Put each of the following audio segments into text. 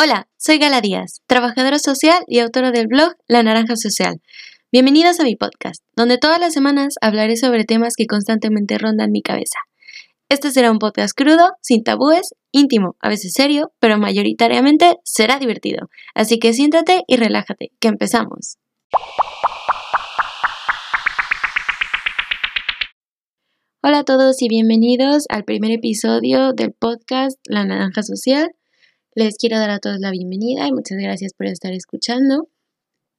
Hola, soy Gala Díaz, trabajadora social y autora del blog La Naranja Social. Bienvenidos a mi podcast, donde todas las semanas hablaré sobre temas que constantemente rondan mi cabeza. Este será un podcast crudo, sin tabúes, íntimo, a veces serio, pero mayoritariamente será divertido. Así que siéntate y relájate, que empezamos. Hola a todos y bienvenidos al primer episodio del podcast La Naranja Social. Les quiero dar a todos la bienvenida y muchas gracias por estar escuchando.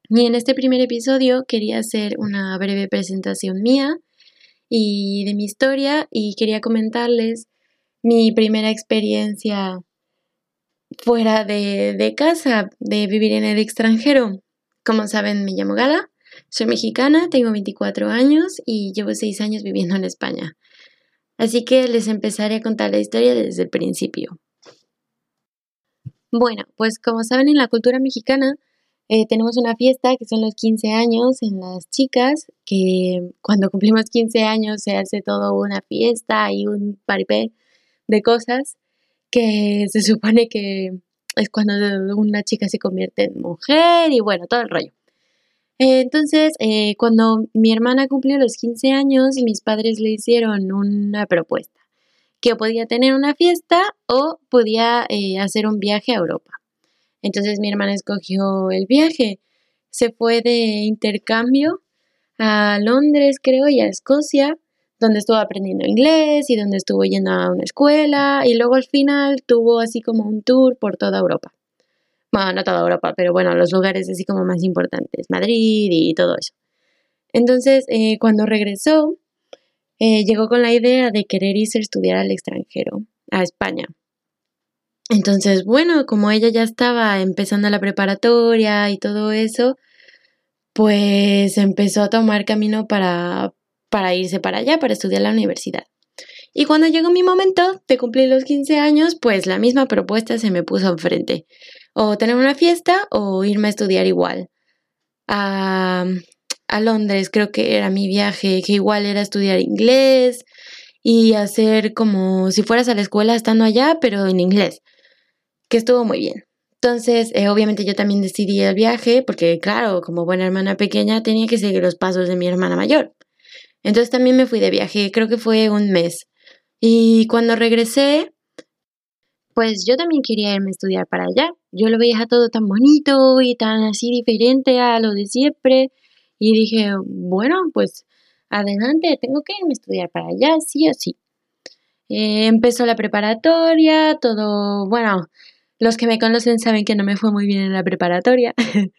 Y en este primer episodio quería hacer una breve presentación mía y de mi historia y quería comentarles mi primera experiencia fuera de, casa, de vivir en el extranjero. Como saben, me llamo Gala, soy mexicana, tengo 24 años y llevo 6 años viviendo en España. Así que les empezaré a contar la historia desde el principio. Bueno, pues como saben en la cultura mexicana eh, tenemos una fiesta que son los 15 años en las chicas, que cuando cumplimos 15 años se hace todo una fiesta y un paripé de cosas que se supone que es cuando una chica se convierte en mujer y bueno, todo el rollo. entonces, eh, cuando mi hermana cumplió los 15 años, mis padres le hicieron una propuesta que podía tener una fiesta o podía eh, hacer un viaje a Europa. Entonces mi hermana escogió el viaje. Se fue de intercambio a Londres, creo, y a Escocia, donde estuvo aprendiendo inglés y donde estuvo yendo a una escuela y luego al final tuvo así como un tour por toda Europa. Bueno, no toda Europa, pero bueno, los lugares así como más importantes, Madrid y todo eso. Entonces, eh, cuando regresó, eh, llegó con la idea de querer irse a estudiar al extranjero, a España. Entonces, bueno, como ella ya estaba empezando la preparatoria y todo eso, pues empezó a tomar camino para, para irse para allá, para estudiar la universidad. Y cuando llegó mi momento de cumplir los 15 años, pues la misma propuesta se me puso enfrente. O tener una fiesta o irme a estudiar igual. A, a Londres, creo que era mi viaje, que igual era estudiar inglés y hacer como si fueras a la escuela estando allá, pero en inglés, que estuvo muy bien. Entonces, eh, obviamente yo también decidí el viaje porque, claro, como buena hermana pequeña tenía que seguir los pasos de mi hermana mayor. Entonces también me fui de viaje, creo que fue un mes. Y cuando regresé, pues yo también quería irme a estudiar para allá. Yo lo veía todo tan bonito y tan así diferente a lo de siempre. Y dije, bueno, pues adelante, tengo que irme a estudiar para allá, sí o sí. Eh, empezó la preparatoria, todo, bueno, los que me conocen saben que no me fue muy bien en la preparatoria,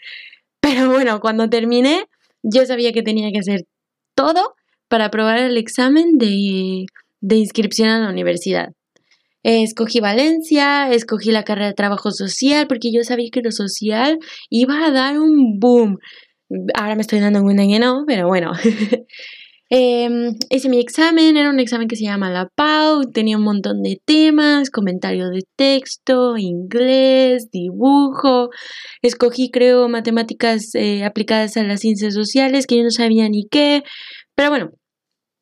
pero bueno, cuando terminé, yo sabía que tenía que hacer todo para aprobar el examen de, de inscripción a la universidad. escogí Valencia, escogí la carrera de trabajo social porque yo sabía que lo social iba a dar un boom. Ahora me estoy dando cuenta que no, pero bueno. eh, hice mi examen, era un examen que se llama la PAU, tenía un montón de temas, comentario de texto, inglés, dibujo. Escogí, creo, matemáticas eh, aplicadas a las ciencias sociales, que yo no sabía ni qué. Pero bueno,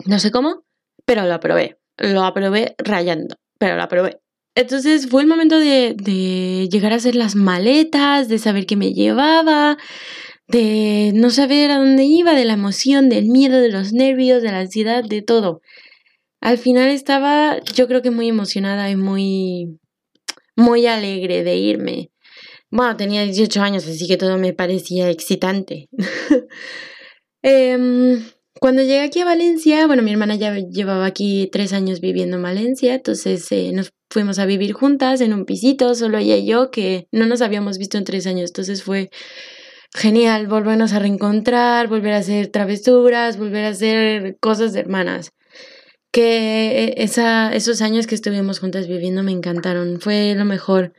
no sé cómo, pero lo aprobé. Lo aprobé rayando, pero lo aprobé. Entonces fue el momento de, de llegar a hacer las maletas, de saber qué me llevaba, de no saber a dónde iba, de la emoción, del miedo, de los nervios, de la ansiedad, de todo. Al final estaba yo creo que muy emocionada y muy muy alegre de irme. Bueno, tenía 18 años, así que todo me parecía excitante. eh, cuando llegué aquí a Valencia, bueno, mi hermana ya llevaba aquí tres años viviendo en Valencia, entonces eh, nos fuimos a vivir juntas en un pisito, solo ella y yo, que no nos habíamos visto en tres años, entonces fue genial volvernos a reencontrar, volver a hacer travesuras, volver a hacer cosas de hermanas. Que eh, esa, esos años que estuvimos juntas viviendo me encantaron, fue lo mejor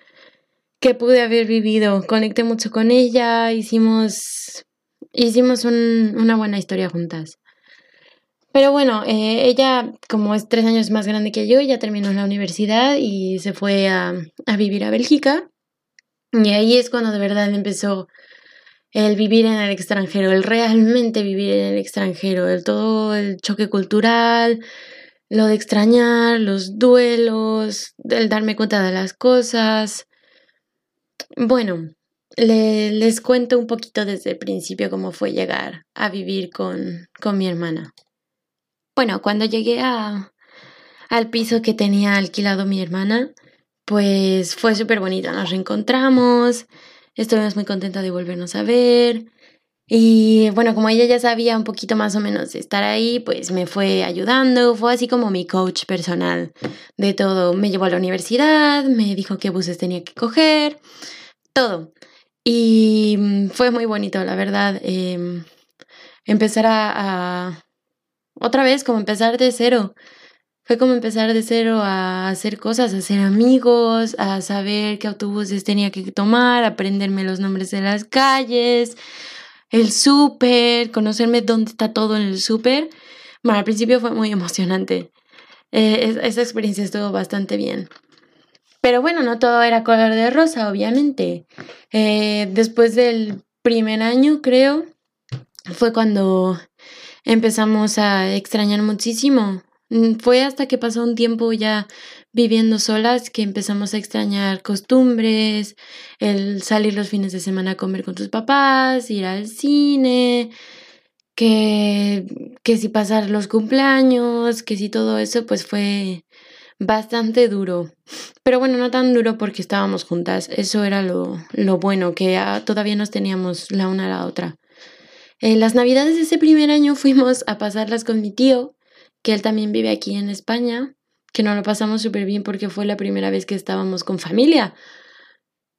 que pude haber vivido. Conecté mucho con ella, hicimos, hicimos un, una buena historia juntas. Pero bueno, eh, ella, como es tres años más grande que yo, ya terminó la universidad y se fue a, a vivir a Bélgica. Y ahí es cuando de verdad empezó el vivir en el extranjero, el realmente vivir en el extranjero, el todo el choque cultural, lo de extrañar, los duelos, el darme cuenta de las cosas. Bueno, les cuento un poquito desde el principio cómo fue llegar a vivir con, con mi hermana. Bueno, cuando llegué a, al piso que tenía alquilado mi hermana, pues fue súper bonito. Nos reencontramos, estuvimos muy contentos de volvernos a ver. Y bueno, como ella ya sabía un poquito más o menos estar ahí, pues me fue ayudando, fue así como mi coach personal de todo. Me llevó a la universidad, me dijo qué buses tenía que coger, todo. Y mm, fue muy bonito, la verdad, em, empezar a, otra vez, como empezar de cero. Fue como empezar de cero a hacer cosas, a hacer amigos, a saber qué autobuses tenía que tomar, aprenderme los nombres de las calles, el súper, conocerme dónde está todo en el súper. Bueno, al principio fue muy emocionante. Eh, esa experiencia estuvo bastante bien. Pero bueno, no todo era color de rosa, obviamente. Eh, después del primer año, creo, fue cuando empezamos a extrañar muchísimo. Mm, fue hasta que pasó un tiempo ya viviendo solas que empezamos a extrañar costumbres, el salir los fines de semana a comer con tus papás, ir al cine, que, que si pasar los cumpleaños, que si todo eso, pues fue bastante duro. Pero bueno, no tan duro porque estábamos juntas. Eso era lo, lo bueno, que todavía nos teníamos la una a la otra. En las navidades de ese primer año fuimos a pasarlas con mi tío, que él también vive aquí en España, que nos lo pasamos súper bien porque fue la primera vez que estábamos con familia.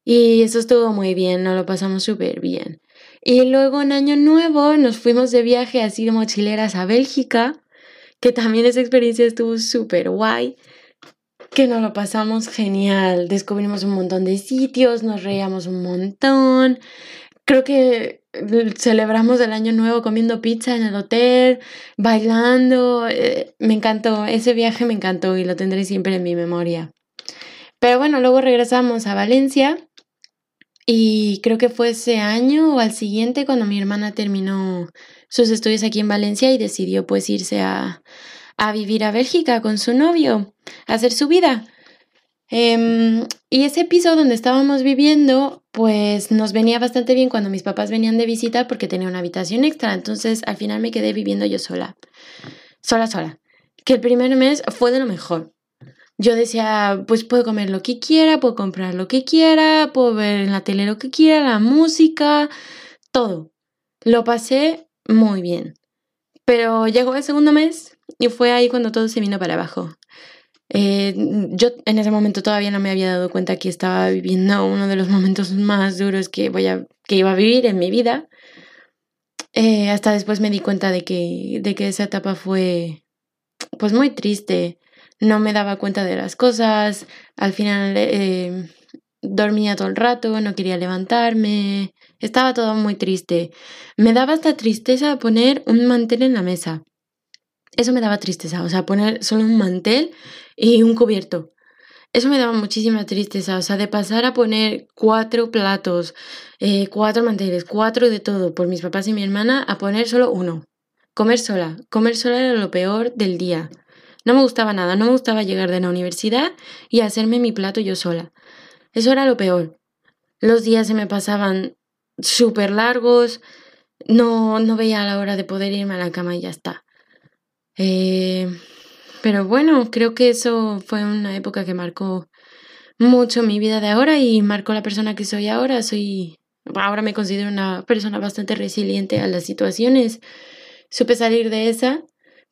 Y eso estuvo muy bien, nos lo pasamos súper bien. Y luego en Año Nuevo nos fuimos de viaje así de mochileras a Bélgica, que también esa experiencia estuvo súper guay, que nos lo pasamos genial. Descubrimos un montón de sitios, nos reíamos un montón. Creo que celebramos el año nuevo comiendo pizza en el hotel, bailando. Eh, me encantó, ese viaje me encantó y lo tendré siempre en mi memoria. Pero bueno, luego regresamos a Valencia y creo que fue ese año o al siguiente cuando mi hermana terminó sus estudios aquí en Valencia y decidió pues irse a, a vivir a Bélgica con su novio, a hacer su vida. Em, y ese piso donde estábamos viviendo, pues nos venía bastante bien cuando mis papás venían de visita porque tenía una habitación extra. Entonces al final me quedé viviendo yo sola. Sola, sola. Que el primer mes fue de lo mejor. Yo decía, pues puedo comer lo que quiera, puedo comprar lo que quiera, puedo ver en la tele lo que quiera, la música, todo. Lo pasé muy bien. Pero llegó el segundo mes y fue ahí cuando todo se vino para abajo. Eh, yo en ese momento todavía no me había dado cuenta que estaba viviendo uno de los momentos más duros que, voy a, que iba a vivir en mi vida. Eh, hasta después me di cuenta de que, de que esa etapa fue pues muy triste. No me daba cuenta de las cosas. Al final eh, dormía todo el rato, no quería levantarme. Estaba todo muy triste. Me daba hasta tristeza poner un mantel en la mesa. Eso me daba tristeza, o sea, poner solo un mantel y un cubierto. Eso me daba muchísima tristeza, o sea, de pasar a poner cuatro platos, eh, cuatro manteles, cuatro de todo por mis papás y mi hermana, a poner solo uno. Comer sola. Comer sola era lo peor del día. No me gustaba nada, no me gustaba llegar de la universidad y hacerme mi plato yo sola. Eso era lo peor. Los días se me pasaban súper largos, no, no veía la hora de poder irme a la cama y ya está. Eh, pero bueno, creo que eso fue una época que marcó mucho mi vida de ahora y marcó la persona que soy ahora. Soy ahora me considero una persona bastante resiliente a las situaciones. Supe salir de esa.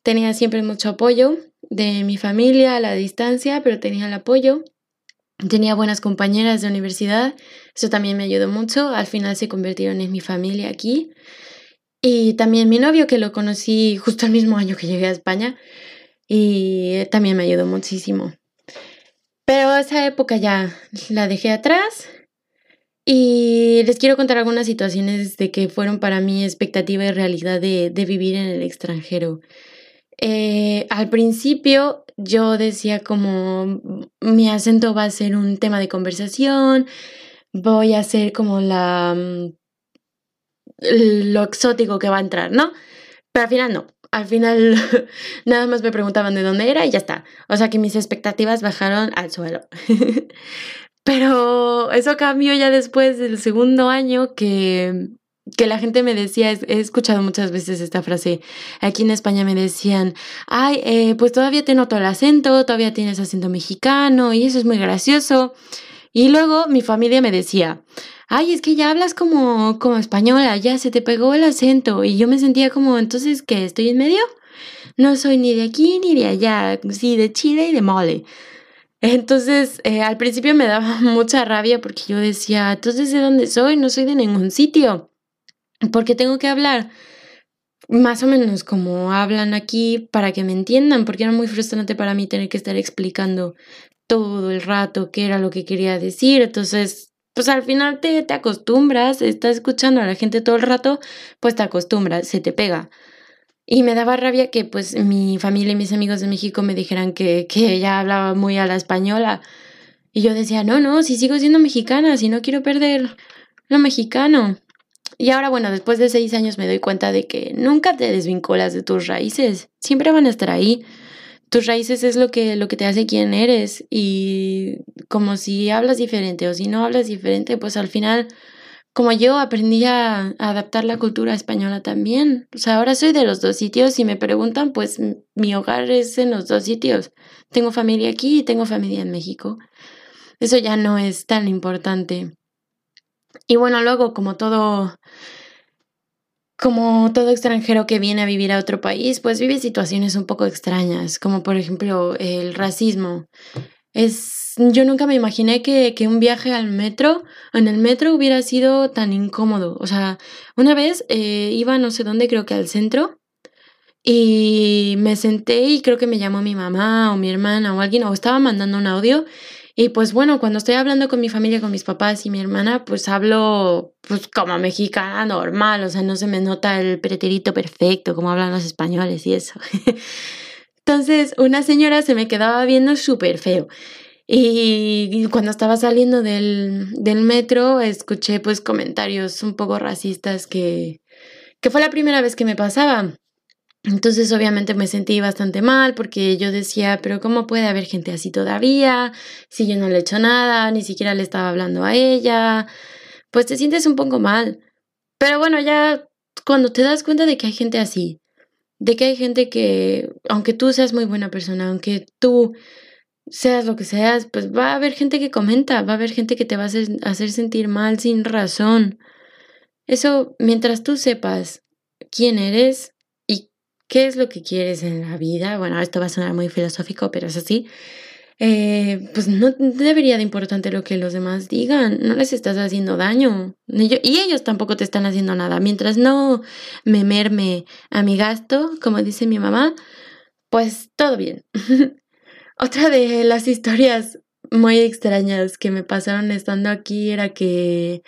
Tenía siempre mucho apoyo de mi familia a la distancia, pero tenía el apoyo. Tenía buenas compañeras de universidad, eso también me ayudó mucho. Al final se convirtieron en mi familia aquí. Y también mi novio, que lo conocí justo el mismo año que llegué a España, y también me ayudó muchísimo. Pero esa época ya la dejé atrás y les quiero contar algunas situaciones de que fueron para mí expectativa y realidad de, vivir en el extranjero. Eh, al principio yo decía como mi acento va a ser un tema de conversación, voy a ser como la mm, lo exótico que va a entrar, ¿no? Pero al final no. Al final nada más me preguntaban de dónde era y ya está. O sea que mis expectativas bajaron al suelo. Pero eso cambió ya después del segundo año que, que la gente me decía, he escuchado muchas veces esta frase, aquí en España me decían, ay, eh, pues todavía te noto el acento, todavía tienes acento mexicano y eso es muy gracioso. Y luego mi familia me decía, ay, es que ya hablas como, como española, ya se te pegó el acento. Y yo me sentía como, entonces, ¿qué? ¿Estoy en medio? No soy ni de aquí ni de allá, sí, de Chile y de mole. Entonces, eh, al principio me daba mucha rabia porque yo decía, entonces, ¿de dónde soy? No soy de ningún sitio. Porque tengo que hablar más o menos como hablan aquí para que me entiendan, porque era muy frustrante para mí tener que estar explicando todo el rato qué era lo que quería decir. Entonces, pues al final te, te acostumbras, estás escuchando a la gente todo el rato, pues te acostumbras, se te pega. Y me daba rabia que pues mi familia y mis amigos de México me dijeran que, que ella hablaba muy a la española. Y yo decía, no, no, si sigo siendo mexicana, si no quiero perder lo mexicano. Y ahora, bueno, después de seis años me doy cuenta de que nunca te desvinculas de tus raíces, siempre van a estar ahí tus raíces es lo que, lo que te hace quien eres y como si hablas diferente o si no hablas diferente, pues al final, como yo aprendí a, adaptar la cultura española también. O sea, ahora soy de los dos sitios y me preguntan, pues mi hogar es en los dos sitios. Tengo familia aquí y tengo familia en México. Eso ya no es tan importante. Y bueno, luego como todo como todo extranjero que viene a vivir a otro país, pues vive situaciones un poco extrañas, como por ejemplo el racismo. Es, yo nunca me imaginé que, que un viaje al metro, en el metro hubiera sido tan incómodo. O sea, una vez eh, iba no sé dónde, creo que al centro, y me senté y creo que me llamó mi mamá o mi hermana o alguien, o estaba mandando un audio y pues bueno, cuando estoy hablando con mi familia, con mis papás y mi hermana, pues hablo pues como mexicana normal, o sea, no se me nota el pretérito perfecto como hablan los españoles y eso. Entonces, una señora se me quedaba viendo súper feo. Y cuando estaba saliendo del, del metro, escuché pues comentarios un poco racistas que, que fue la primera vez que me pasaba. Entonces obviamente me sentí bastante mal porque yo decía, pero ¿cómo puede haber gente así todavía? Si yo no le he hecho nada, ni siquiera le estaba hablando a ella, pues te sientes un poco mal. Pero bueno, ya cuando te das cuenta de que hay gente así, de que hay gente que, aunque tú seas muy buena persona, aunque tú seas lo que seas, pues va a haber gente que comenta, va a haber gente que te va a hacer, hacer sentir mal sin razón. Eso, mientras tú sepas quién eres, ¿Qué es lo que quieres en la vida? Bueno, esto va a sonar muy filosófico, pero es así. Eh, pues no debería de importante lo que los demás digan, no les estás haciendo daño y ellos tampoco te están haciendo nada. Mientras no me merme a mi gasto, como dice mi mamá, pues todo bien. Otra de las historias muy extrañas que me pasaron estando aquí era que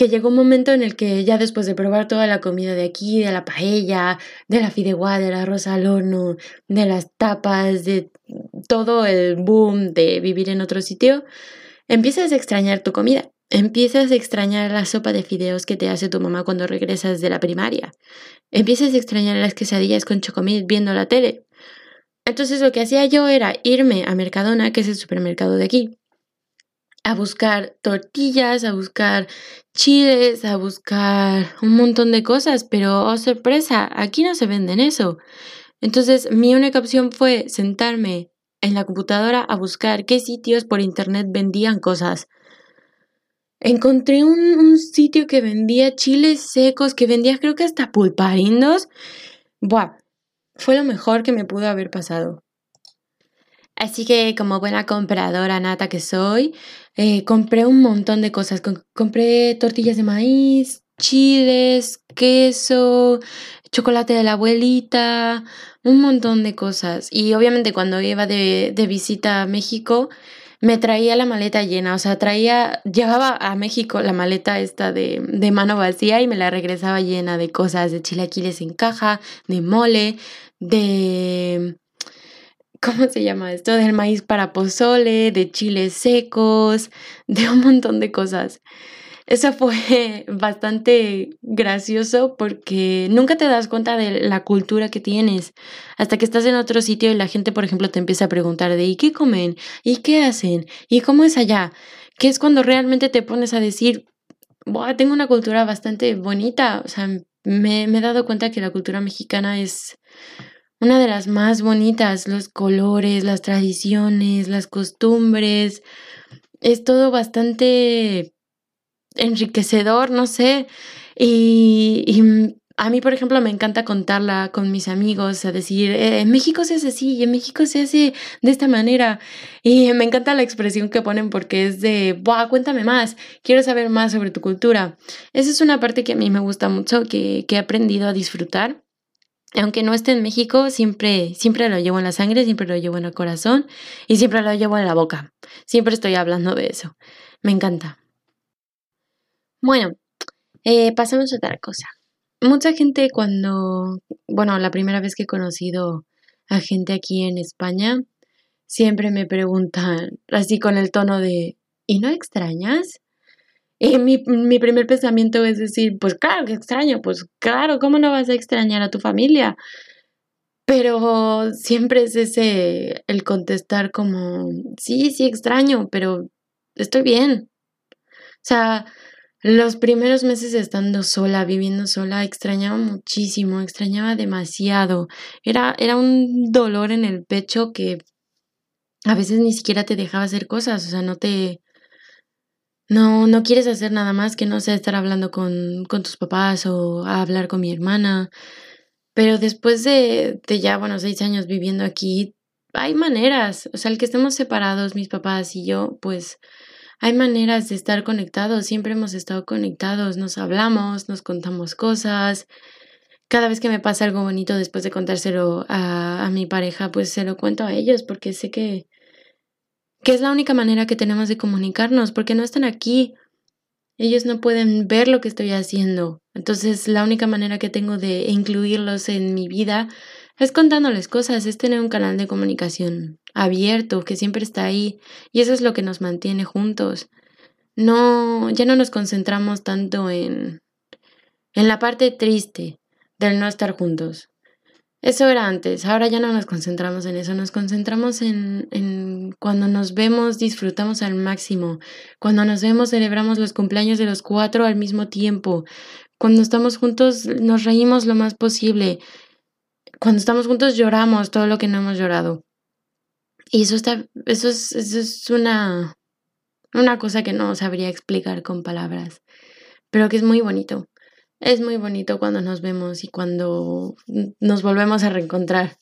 que llegó un momento en el que ya después de probar toda la comida de aquí, de la paella, de la fideuá, del arroz al horno, de las tapas, de todo el boom de vivir en otro sitio, empiezas a extrañar tu comida. Empiezas a extrañar la sopa de fideos que te hace tu mamá cuando regresas de la primaria. Empiezas a extrañar las quesadillas con chocomil viendo la tele. Entonces lo que hacía yo era irme a Mercadona, que es el supermercado de aquí, a buscar tortillas, a buscar chiles, a buscar un montón de cosas, pero oh sorpresa, aquí no se venden eso. Entonces mi única opción fue sentarme en la computadora a buscar qué sitios por internet vendían cosas. Encontré un, sitio que vendía chiles secos, que vendía creo que hasta pulparindos. Buah, fue lo mejor que me pudo haber pasado. Así que como buena compradora nata que soy, eh, compré un montón de cosas. compré tortillas de maíz, chiles, queso, chocolate de la abuelita, un montón de cosas. Y obviamente cuando iba de, de visita a México, me traía la maleta llena, o sea, traía, llevaba a México la maleta esta de, de mano vacía y me la regresaba llena de cosas, de chilaquiles en caja, de mole, de ¿cómo se llama esto? Del maíz para pozole, de chiles secos, de un montón de cosas. Eso fue bastante gracioso porque nunca te das cuenta de la cultura que tienes hasta que estás en otro sitio y la gente, por ejemplo, te empieza a preguntar de ¿y qué comen? ¿y qué hacen? ¿y cómo es allá? que es cuando realmente te pones a decir, tengo una cultura bastante bonita, o sea, me he dado cuenta que la cultura mexicana es una de las más bonitas, los colores, las tradiciones, las costumbres, es todo bastante enriquecedor, no sé, y, y a mí, por ejemplo, me encanta contarla con mis amigos, a decir, eh, en México se hace así, en México se hace de esta manera. Y me encanta la expresión que ponen porque es de, Buah, cuéntame más, quiero saber más sobre tu cultura. Esa es una parte que a mí me gusta mucho, que, que he aprendido a disfrutar. Aunque no esté en México, siempre, siempre lo llevo en la sangre, siempre lo llevo en el corazón y siempre lo llevo en la boca. Siempre estoy hablando de eso. Me encanta. Bueno, eh, pasamos a otra cosa mucha gente cuando, bueno, la primera vez que he conocido a gente aquí en España, siempre me preguntan, así con el tono de, ¿y no extrañas? Y mi, mi primer pensamiento es decir, pues claro que extraño, pues claro, ¿cómo no vas a extrañar a tu familia? Pero siempre es ese el contestar como, sí, sí extraño, pero estoy bien. O sea, los primeros meses estando sola, viviendo sola, extrañaba muchísimo, extrañaba demasiado. Era, era un dolor en el pecho que a veces ni siquiera te dejaba hacer cosas, o sea, no te... No, no quieres hacer nada más que no sea estar hablando con, con tus papás o hablar con mi hermana. Pero después de, de ya, bueno, seis años viviendo aquí, hay maneras. O sea, el que estemos separados, mis papás y yo, pues hay maneras de estar conectados, siempre hemos estado conectados, nos hablamos, nos contamos cosas. Cada vez que me pasa algo bonito después de contárselo a, a mi pareja, pues se lo cuento a ellos porque sé que, que es la única manera que tenemos de comunicarnos, porque no están aquí. Ellos no pueden ver lo que estoy haciendo. Entonces, la única manera que tengo de incluirlos en mi vida es contándoles cosas, es tener un canal de comunicación abierto, que siempre está ahí, y eso es lo que nos mantiene juntos. No, ya no nos concentramos tanto en, en la parte triste del no estar juntos. Eso era antes, ahora ya no nos concentramos en eso, nos concentramos en, en cuando nos vemos, disfrutamos al máximo, cuando nos vemos, celebramos los cumpleaños de los cuatro al mismo tiempo, cuando estamos juntos, nos reímos lo más posible, cuando estamos juntos lloramos todo lo que no hemos llorado. Y eso está, eso es, eso es una, una cosa que no sabría explicar con palabras, pero que es muy bonito. Es muy bonito cuando nos vemos y cuando nos volvemos a reencontrar.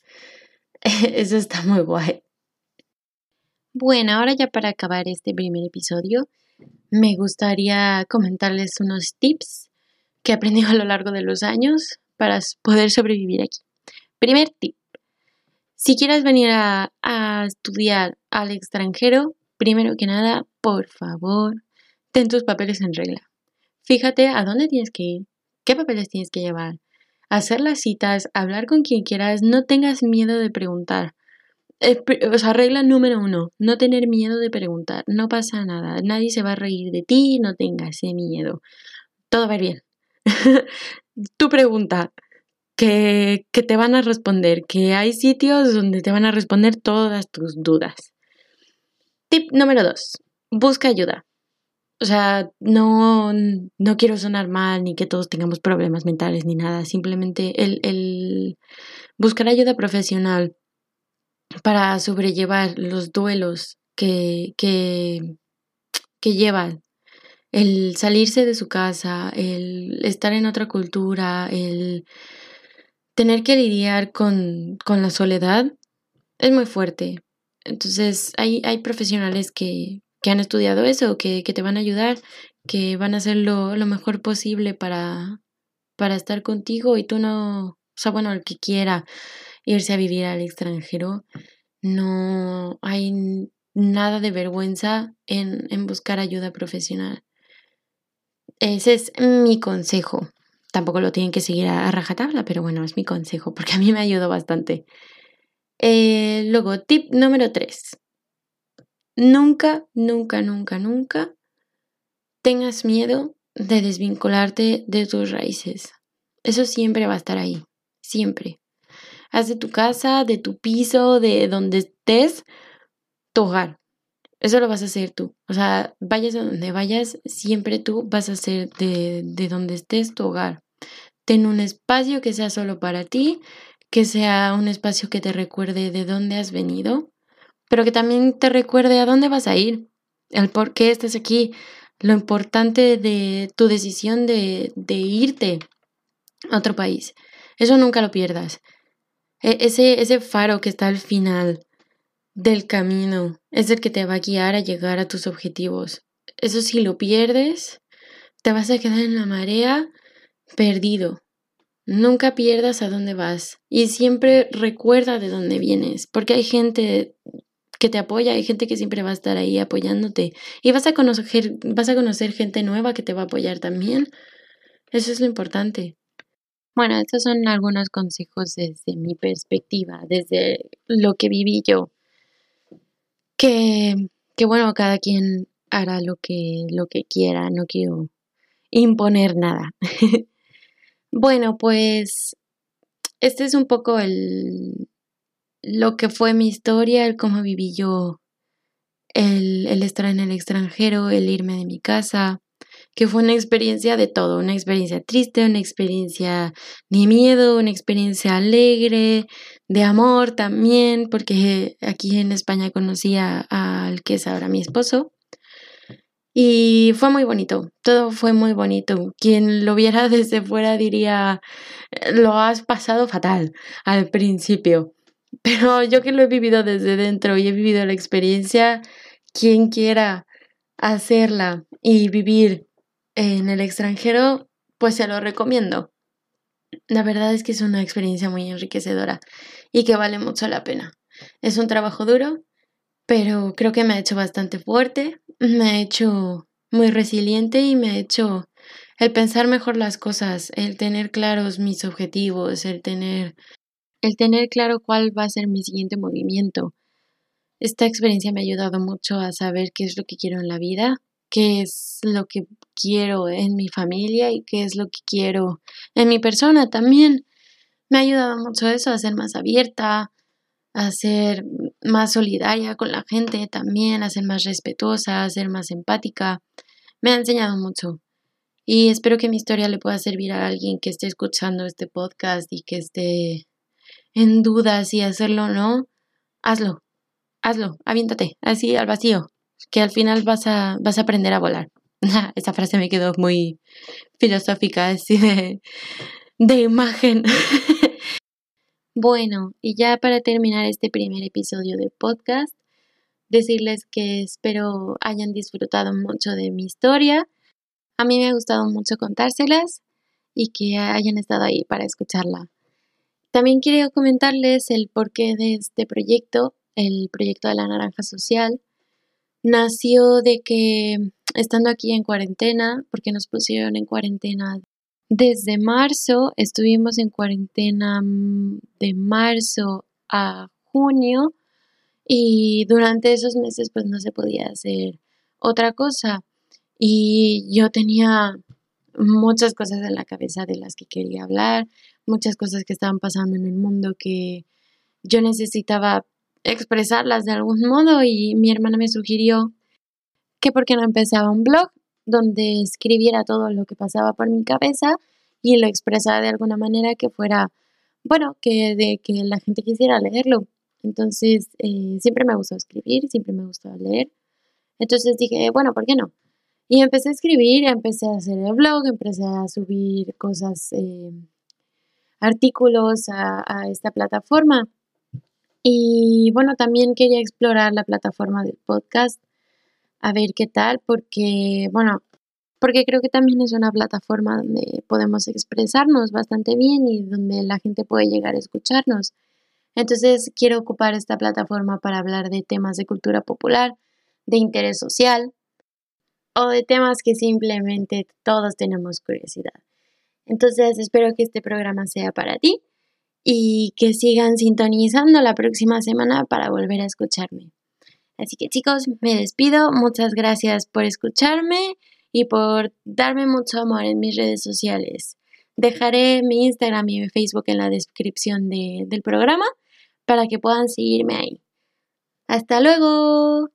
Eso está muy guay. Bueno, ahora ya para acabar este primer episodio, me gustaría comentarles unos tips que he aprendido a lo largo de los años para poder sobrevivir aquí. Primer tip. Si quieres venir a, estudiar al extranjero, primero que nada, por favor, ten tus papeles en regla. Fíjate a dónde tienes que ir, qué papeles tienes que llevar, hacer las citas, hablar con quien quieras, no tengas miedo de preguntar. Eh, o sea, regla número uno, no tener miedo de preguntar, no pasa nada, nadie se va a reír de ti, no tengas ese miedo, todo va a ir bien. tu pregunta, que, que te van a responder, que hay sitios donde te van a responder todas tus dudas. Tip número dos, busca ayuda. O sea, no, no quiero sonar mal ni que todos tengamos problemas mentales ni nada. Simplemente el, el buscar ayuda profesional para sobrellevar los duelos que, que, que. El salirse de su casa, el estar en otra cultura, el tener que lidiar con, la soledad es muy fuerte. Entonces, hay, hay profesionales que, han estudiado eso, que, que, te van a ayudar, que van a hacer lo, mejor posible para, para estar contigo y tú no, o sea, bueno, el que quiera irse a vivir al extranjero, no hay nada de vergüenza en, en buscar ayuda profesional. Ese es mi consejo. Tampoco lo tienen que seguir a, rajatabla, pero bueno, es mi consejo porque a mí me ayudó bastante. Eh, luego, tip número 3. Nunca, nunca, nunca, nunca tengas miedo de desvincularte de tus raíces. Eso siempre va a estar ahí, siempre. Haz de tu casa, de tu piso, de donde estés, tu hogar. Eso lo vas a hacer tú. O sea, vayas a donde vayas, siempre tú vas a hacer de, de donde estés tu hogar. Ten un espacio que sea solo para ti, que sea un espacio que te recuerde de dónde has venido, pero que también te recuerde a dónde vas a ir, el por qué estás aquí, lo importante de tu decisión de, de irte a otro país. Eso nunca lo pierdas. E, ese, ese faro que está al final del camino es el que te va a guiar a llegar a tus objetivos. Eso si lo pierdes, te vas a quedar en la marea perdido. Nunca pierdas a dónde vas y siempre recuerda de dónde vienes, porque hay gente que te apoya, hay gente que siempre va a estar ahí apoyándote y vas a conocer vas a conocer gente nueva que te va a apoyar también. Eso es lo importante. Bueno, estos son algunos consejos desde mi perspectiva, desde lo que viví yo. Que, que bueno, cada quien hará lo que, lo que quiera, no quiero imponer nada. bueno, pues este es un poco el, lo que fue mi historia, el cómo viví yo, el, el estar en el extranjero, el irme de mi casa, que fue una experiencia de todo, una experiencia triste, una experiencia de miedo, una experiencia alegre, de amor también, porque aquí en España conocí al que es ahora mi esposo. Y fue muy bonito, todo fue muy bonito. Quien lo viera desde fuera diría, lo has pasado fatal al principio. Pero yo que lo he vivido desde dentro y he vivido la experiencia, quien quiera hacerla y vivir en el extranjero, pues se lo recomiendo. La verdad es que es una experiencia muy enriquecedora y que vale mucho la pena. Es un trabajo duro, pero creo que me ha hecho bastante fuerte, me ha hecho muy resiliente y me ha hecho el pensar mejor las cosas, el tener claros mis objetivos, el tener el tener claro cuál va a ser mi siguiente movimiento. Esta experiencia me ha ayudado mucho a saber qué es lo que quiero en la vida, qué es lo que quiero en mi familia y qué es lo que quiero en mi persona también. Me ha ayudado mucho eso a ser más abierta, a ser más solidaria con la gente también, a ser más respetuosa, a ser más empática. Me ha enseñado mucho. Y espero que mi historia le pueda servir a alguien que esté escuchando este podcast y que esté en duda si hacerlo o no. Hazlo, hazlo, aviéntate, así al vacío, que al final vas a, vas a aprender a volar. Esa frase me quedó muy filosófica, así de, de imagen. bueno, y ya para terminar este primer episodio de podcast, decirles que espero hayan disfrutado mucho de mi historia. A mí me ha gustado mucho contárselas y que hayan estado ahí para escucharla. También quería comentarles el porqué de este proyecto, el proyecto de la naranja social. Nació de que estando aquí en cuarentena, porque nos pusieron en cuarentena desde marzo, estuvimos en cuarentena mm, de marzo a junio y durante esos meses pues no se podía hacer otra cosa y yo tenía muchas cosas en la cabeza de las que quería hablar, muchas cosas que estaban pasando en el mundo que yo necesitaba expresarlas de algún modo y mi hermana me sugirió que por qué no empezaba un blog donde escribiera todo lo que pasaba por mi cabeza y lo expresara de alguna manera que fuera, bueno, que, de, que la gente quisiera leerlo. Entonces, eh, siempre me gustó escribir, siempre me gustó leer. Entonces dije, bueno, ¿por qué no? Y empecé a escribir, empecé a hacer el blog, empecé a subir cosas, eh, artículos a, a esta plataforma. Y bueno, también quería explorar la plataforma del podcast, a ver qué tal, porque, bueno, porque creo que también es una plataforma donde podemos expresarnos bastante bien y donde la gente puede llegar a escucharnos. Entonces quiero ocupar esta plataforma para hablar de temas de cultura popular, de interés social, o de temas que simplemente todos tenemos curiosidad. Entonces espero que este programa sea para ti y que sigan sintonizando la próxima semana para volver a escucharme. Así que chicos, me despido. Muchas gracias por escucharme y por darme mucho amor en mis redes sociales. Dejaré mi Instagram y mi Facebook en la descripción del programa para que puedan seguirme ahí. Hasta luego.